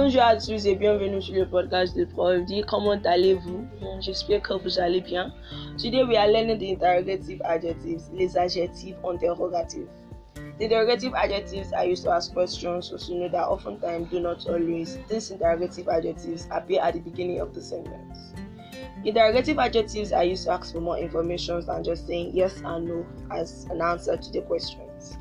Bonjour à tous et bienvenue sur le podcast de Prof. Comment allez-vous? J'espère que vous allez bien. Today we are learning the interrogative adjectives, les adjectifs interrogatifs. The interrogative adjectives are used to ask questions, so you know that oftentimes do not always. These interrogative adjectives appear at the beginning of the sentence. Interrogative adjectives are used to ask for more information than just saying yes and no as an answer to the questions.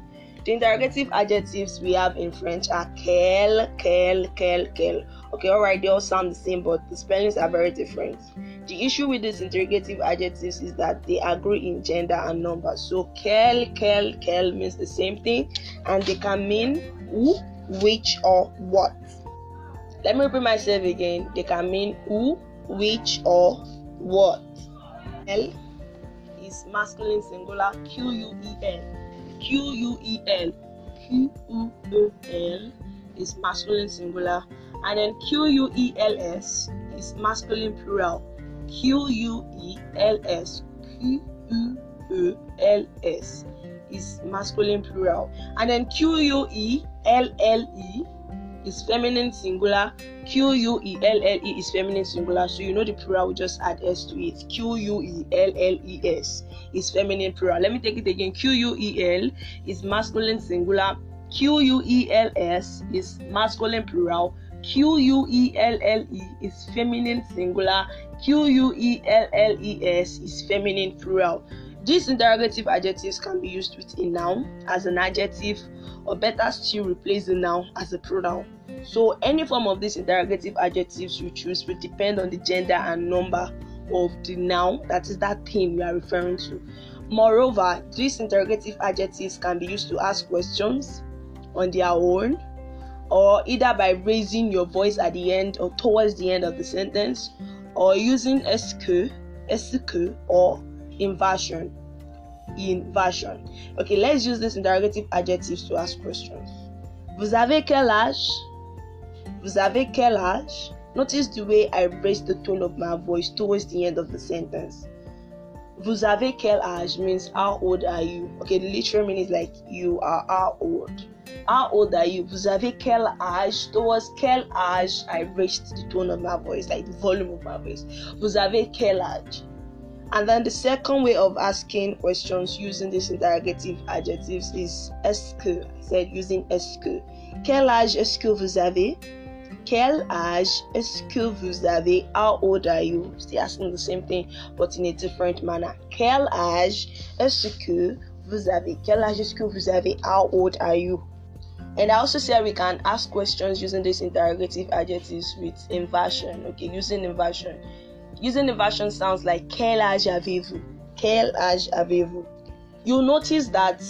The interrogative adjectives we have in French are quel, quel, quel, quel. Okay, alright, they all sound the same, but the spellings are very different. The issue with these interrogative adjectives is that they agree in gender and number. So, quel, quel, quel means the same thing, and they can mean who, which, or what. Let me repeat myself again. They can mean who, which, or what. L is masculine singular, Q U E L. Q U E L. Q U E L is masculine singular, and then Q U E L S is masculine plural. Q U E L S. Q U E L S is masculine plural, and then Q U E L L E is feminine singular. Q U E L L E is feminine singular. So you know the plural, we just add S to it. Q U E L L E S is feminine plural. Let me take it again. Q U E L is masculine singular. Q U E L S is masculine plural. Q U E L L E is feminine singular. Q U E L L E S is feminine plural. These interrogative adjectives can be used with a noun as an adjective, or better still, replace the noun as a pronoun. So, any form of these interrogative adjectives you choose will depend on the gender and number of the noun, that is that thing you are referring to. Moreover, these interrogative adjectives can be used to ask questions on their own, or either by raising your voice at the end or towards the end of the sentence, or using est-ce que, SQ, or inversion. Inversion. Okay, let's use these interrogative adjectives to ask questions. Vous avez quel âge? Vous avez quel âge? Notice the way I raise the tone of my voice towards the end of the sentence. Vous avez quel âge means how old are you? Okay, the literal meaning is like you are how old. How old are you? Vous avez quel âge? Towards quel âge I raised the tone of my voice, like the volume of my voice. Vous avez quel âge? And then the second way of asking questions using these interrogative adjectives is est-ce que? I said using est-ce que. Quel âge est-ce que vous avez? Quel âge est-ce que vous avez? How old are you? Still asking the same thing, but in a different manner. Quel âge est-ce que vous avez? Quel âge est-ce que vous avez? How old are you? And I also said we can ask questions using these interrogative adjectives with inversion. Okay, using inversion. Using the inversion sounds like quel âge avez-vous? Quel âge avez-vous? You'll notice that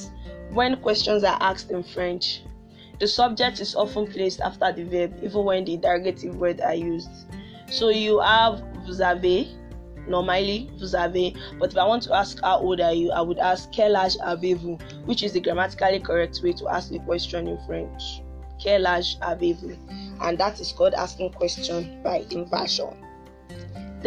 when questions are asked in French, the subject is often placed after the verb, even when the interrogative words are used. So you have vous avez, normally vous avez, but if I want to ask how old are you, I would ask quel âge avez-vous, which is the grammatically correct way to ask the question in French. Quel âge avez-vous? And that is called asking question by inversion.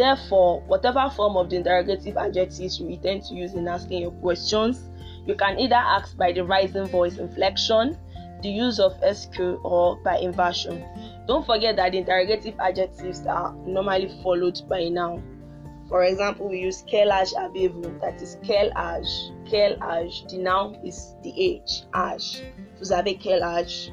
Therefore, whatever form of the interrogative adjectives you intend to use in asking your questions, you can either ask by the rising voice inflection, the use of est-ce que, or by inversion. Don't forget that the interrogative adjectives are normally followed by a noun. For example, we use quel âge avez-vous? That is. Quel âge. The noun is the age. Âge. Vous avez quel âge?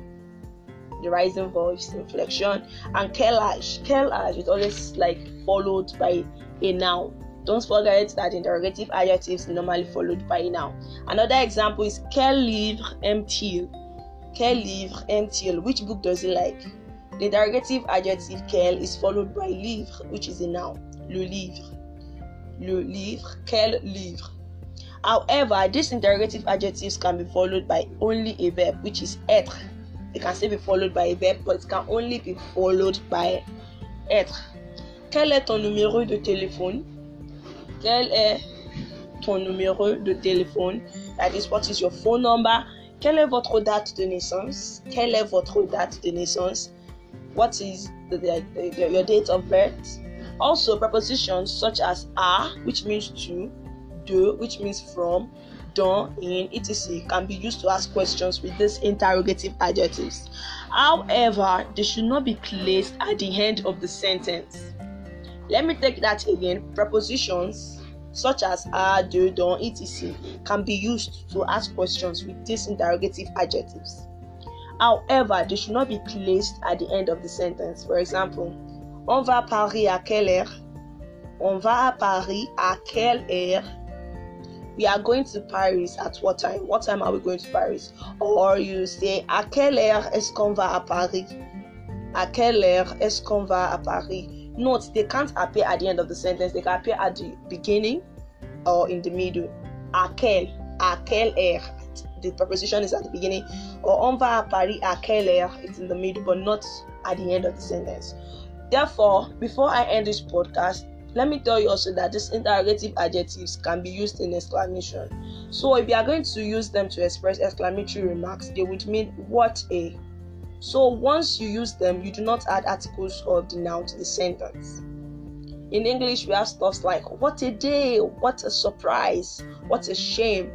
The rising voice inflection. And. Quel âge is always like followed by a noun. Don't forget that interrogative adjectives normally followed by a noun. Another example is quel livre aime-t-il? Quel livre aime-t-il? Which book does he like? The interrogative adjective quel is followed by livre, which is a noun. Le livre. Le livre. Quel livre. However, these interrogative adjectives can be followed by only a verb, which is être. It can still be followed by a verb, but it can only be followed by être. Quel est ton numéro de téléphone? Quel est ton numéro de téléphone? That is, what is your phone number? Quelle est votre date de naissance? Quelle est votre date de naissance? What is the, your date of birth? Also, prepositions such as a, which means to, de, which means from, done, in, etc. can be used to ask questions with these interrogative adjectives. However, they should not be placed at the end of the sentence. Let me take that again. Prepositions such as a, de, don, etc. can be used to ask questions with these interrogative adjectives. However, they should not be placed at the end of the sentence. For example, on va à Paris à quelle heure? On va à Paris à quelle heure? We are going to Paris at what time? What time are we going to Paris? Or you say à quelle heure est-ce qu'on va à Paris? À quelle heure est-ce qu'on va à Paris? Note they can't appear at the end of the sentence, they can appear at the beginning or in the middle. À quelle, à quelle heure? The preposition is at the beginning. Or on va à Paris à quelle heure? It's in the middle, but not at the end of the sentence. Therefore, before I end this podcast, let me tell you also that these interrogative adjectives can be used in exclamation. So if you are going to use them to express exclamatory remarks, they would mean what a. So once you use them, you do not add articles of the noun to the sentence. In English, we have stuff like what a day, what a surprise, what a shame.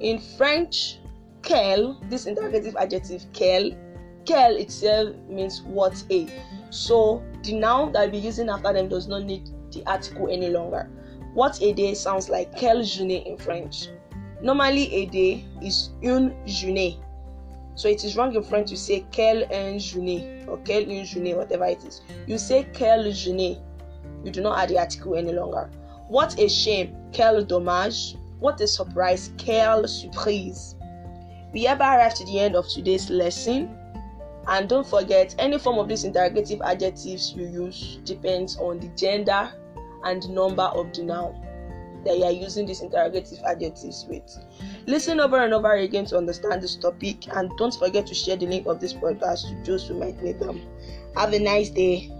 In French, quel, this interrogative adjective quel, quel itself means what a. So the noun that I'll be using after them does not need the article any longer. What a day sounds like quelle journée in French. Normally a day is une journée. So it is wrong in French to say quelle une journée or quelle une journée, whatever it is. You say quelle journée. You do not add the article any longer. What a shame, quel dommage. What a surprise, quelle surprise. We have arrived to the end of today's lesson. And don't forget, any form of these interrogative adjectives you use depends on the gender and number of the noun that you are using these interrogative adjectives with. Listen over and over again to understand this topic, and don't forget to share the link of this podcast to those who might need them. Have a nice day.